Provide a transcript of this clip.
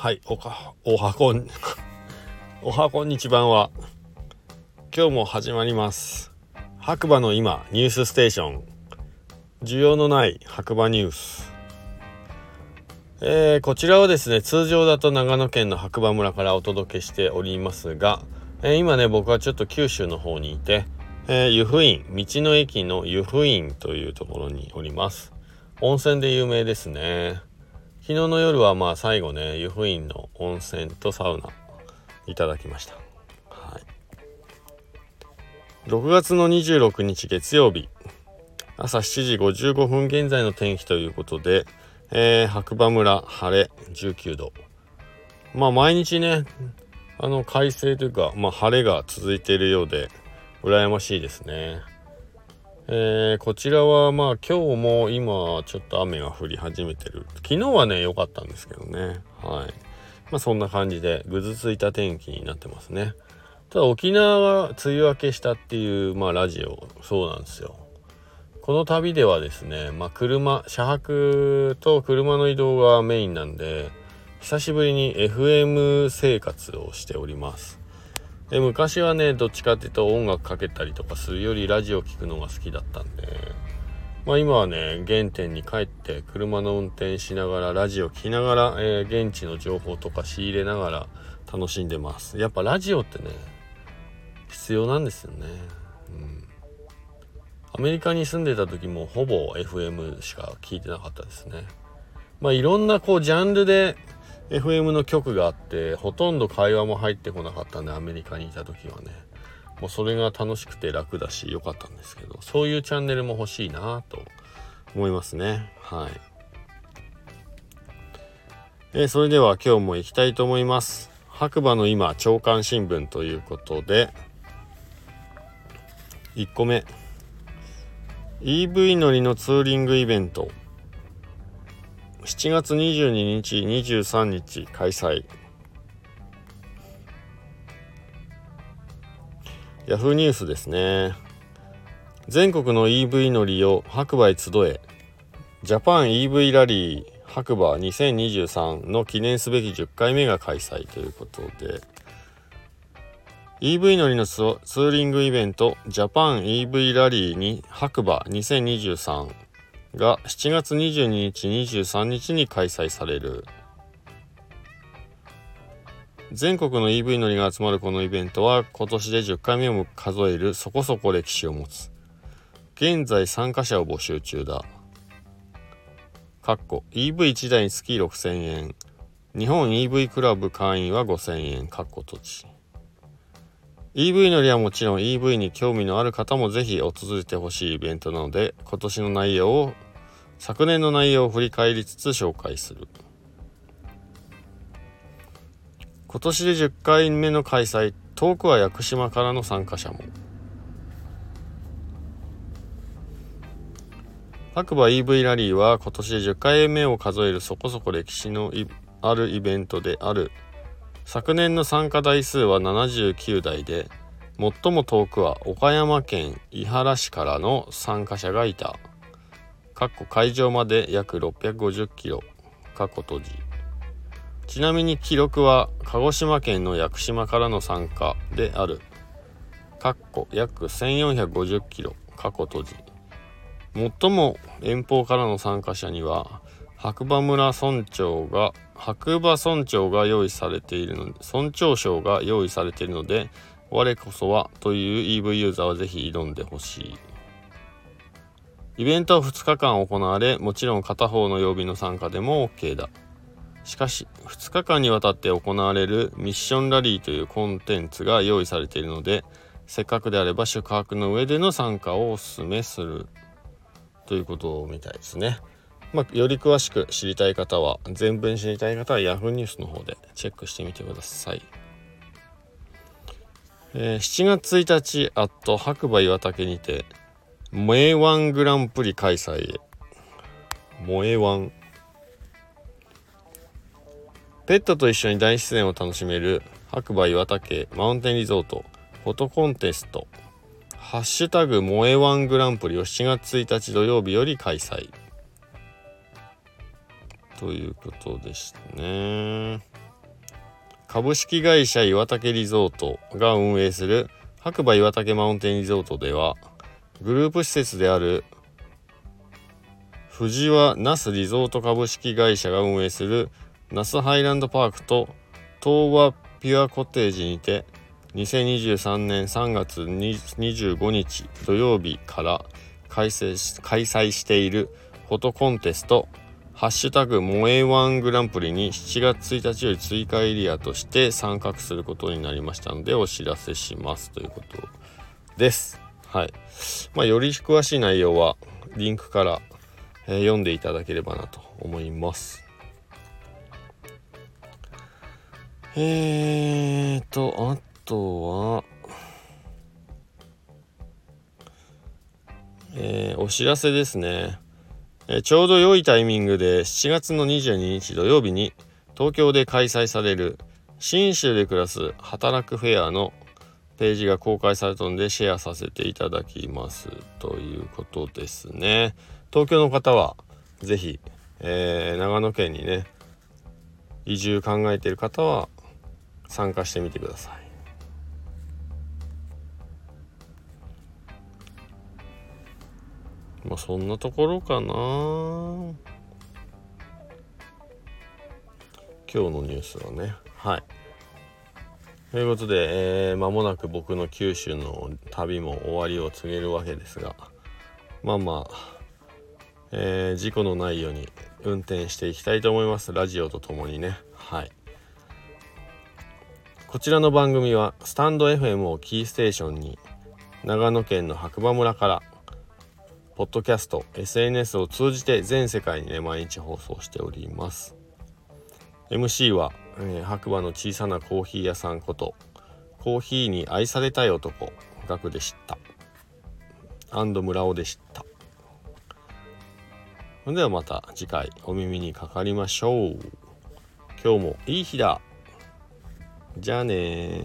はいおかおはこんおはこんにちばんは今日も始まります。白馬の今ニュースステーション。需要のない白馬ニュース。えー、こちらはですね通常だと長野県の白馬村からお届けしておりますが、えー、今ね僕はちょっと九州の方にいて、えー、湯布院道の駅の湯布院というところにおります。温泉で有名ですね。昨日の夜はまあ最後ね湯布院の温泉とサウナいただきました、はい、6月の26日月曜日。朝7時55分現在の天気ということで、えー、白馬村晴れ19度。まあ毎日ねあの快晴というか、まあ、晴れが続いているようで羨ましいですね。えー、こちらはまあ今日も今ちょっと雨が降り始めてる。昨日はね良かったんですけどね。はい。まあそんな感じでぐずついた天気になってますね。ただ沖縄が梅雨明けしたっていうまあラジオそうなんですよ。この旅ではですねまあ車車泊と車の移動がメインなんで久しぶりに FM 生活をしております。で昔はねどっちかっていうと音楽かけたりとかするよりラジオ聴くのが好きだったんで。まあ今はね原点に帰って車の運転しながらラジオ聴きながら、えー、現地の情報とか仕入れながら楽しんでます。やっぱラジオってね必要なんですよね。うん。アメリカに住んでた時もほぼ FM しか聞いてなかったですね。まあいろんなこうジャンルで FM の曲があってほとんど会話も入ってこなかったんでアメリカにいた時はね。もうそれが楽しくて楽だし良かったんですけどそういうチャンネルも欲しいなと思いますね。はい、えー、それでは今日も行きたいと思います。白馬の今朝刊新聞ということで1個目。EV 乗りのツーリングイベント。7月22日、23日開催。ヤフーニュースですね。全国の EV の利用、白馬へ集え。ジャパン EV ラリー白馬2023の記念すべき10回目が開催ということで、EV 乗りのツーリングイベント、ジャパン EV ラリーに白馬2023が7月22日23日に開催される。全国の EV 乗りが集まるこのイベントは今年で10回目を数えるそこそこ歴史を持つ。現在参加者を募集中だ。かっこ EV1 台につき6000円。日本 EV クラブ会員は5000円。かっこ閉じ EV 乗りはもちろん EV に興味のある方もぜひ訪れてほしいイベントなので今年の内容を昨年の内容を振り返りつつ紹介する。今年で10回目の開催遠くは屋久島からの参加者も。白馬 EV ラリーは今年で10回目を数えるそこそこ歴史のあるイベントである。昨年の参加台数は79台で最も遠くは岡山県井原市からの参加者がいた。会場まで約650キロ。閉じ。ちなみに記録は鹿児島県の屋久島からの参加である。約1450キロ。閉じ。最も遠方からの参加者には白馬村村長が白馬村長が用意されているので村長賞が用意されているので我こそはという EV ユーザーはぜひ挑んでほしい。イベントは2日間行われもちろん片方の曜日の参加でも OK だ。しかし2日間にわたって行われるミッションラリーというコンテンツが用意されているのでせっかくであれば宿泊の上での参加をお勧めする。ということみたいですね。まあ、より詳しく知りたい方は、全文知りたい方は Yahoo ニュースの方でチェックしてみてください。えー、7月1日、あっと白馬岩竹にて、萌えワングランプリ開催へ。萌えワン。ペットと一緒に大自然を楽しめる白馬岩竹マウンテンリゾートフォトコンテストハッシュタグ萌えワングランプリを7月1日土曜日より開催。ということでしたね。株式会社岩竹リゾートが運営する白馬岩竹マウンテンリゾートではグループ施設である藤和那須リゾート株式会社が運営する那須ハイランドパークと東和ピュアコテージにて2023年3月25日土曜日から開催開催しているフォトコンテストハッシュタグ萌えワングランプリに7月1日より追加エリアとして参画することになりましたのでお知らせしますということです。はい。まあ、より詳しい内容はリンクから、えー、読んでいただければなと思います。えーと、あとは、えー、お知らせですね。えちょうど良いタイミングで7月の22日土曜日に東京で開催される信州で暮らす働くフェアのページが公開されたのでシェアさせていただきますということですね。東京の方は是非、えー、長野県にね移住考えてる方は参加してみてください。まあそんなところかな。今日のニュースはね。はい。ということで、えー、間もなく僕の九州の旅も終わりを告げるわけですがまあまあ、えー、事故のないように運転していきたいと思います。ラジオとともにね。はい。こちらの番組はスタンド FM をキーステーションに長野県の白馬村からポッドキャスト、SNS を通じて全世界にね、毎日放送しております。MC は、えー、白馬の小さなコーヒー屋さんこと、コーヒーに愛されたい男、ガクでした。アンド村尾でした。それではまた次回お耳にかかりましょう。今日もいい日だ。じゃあね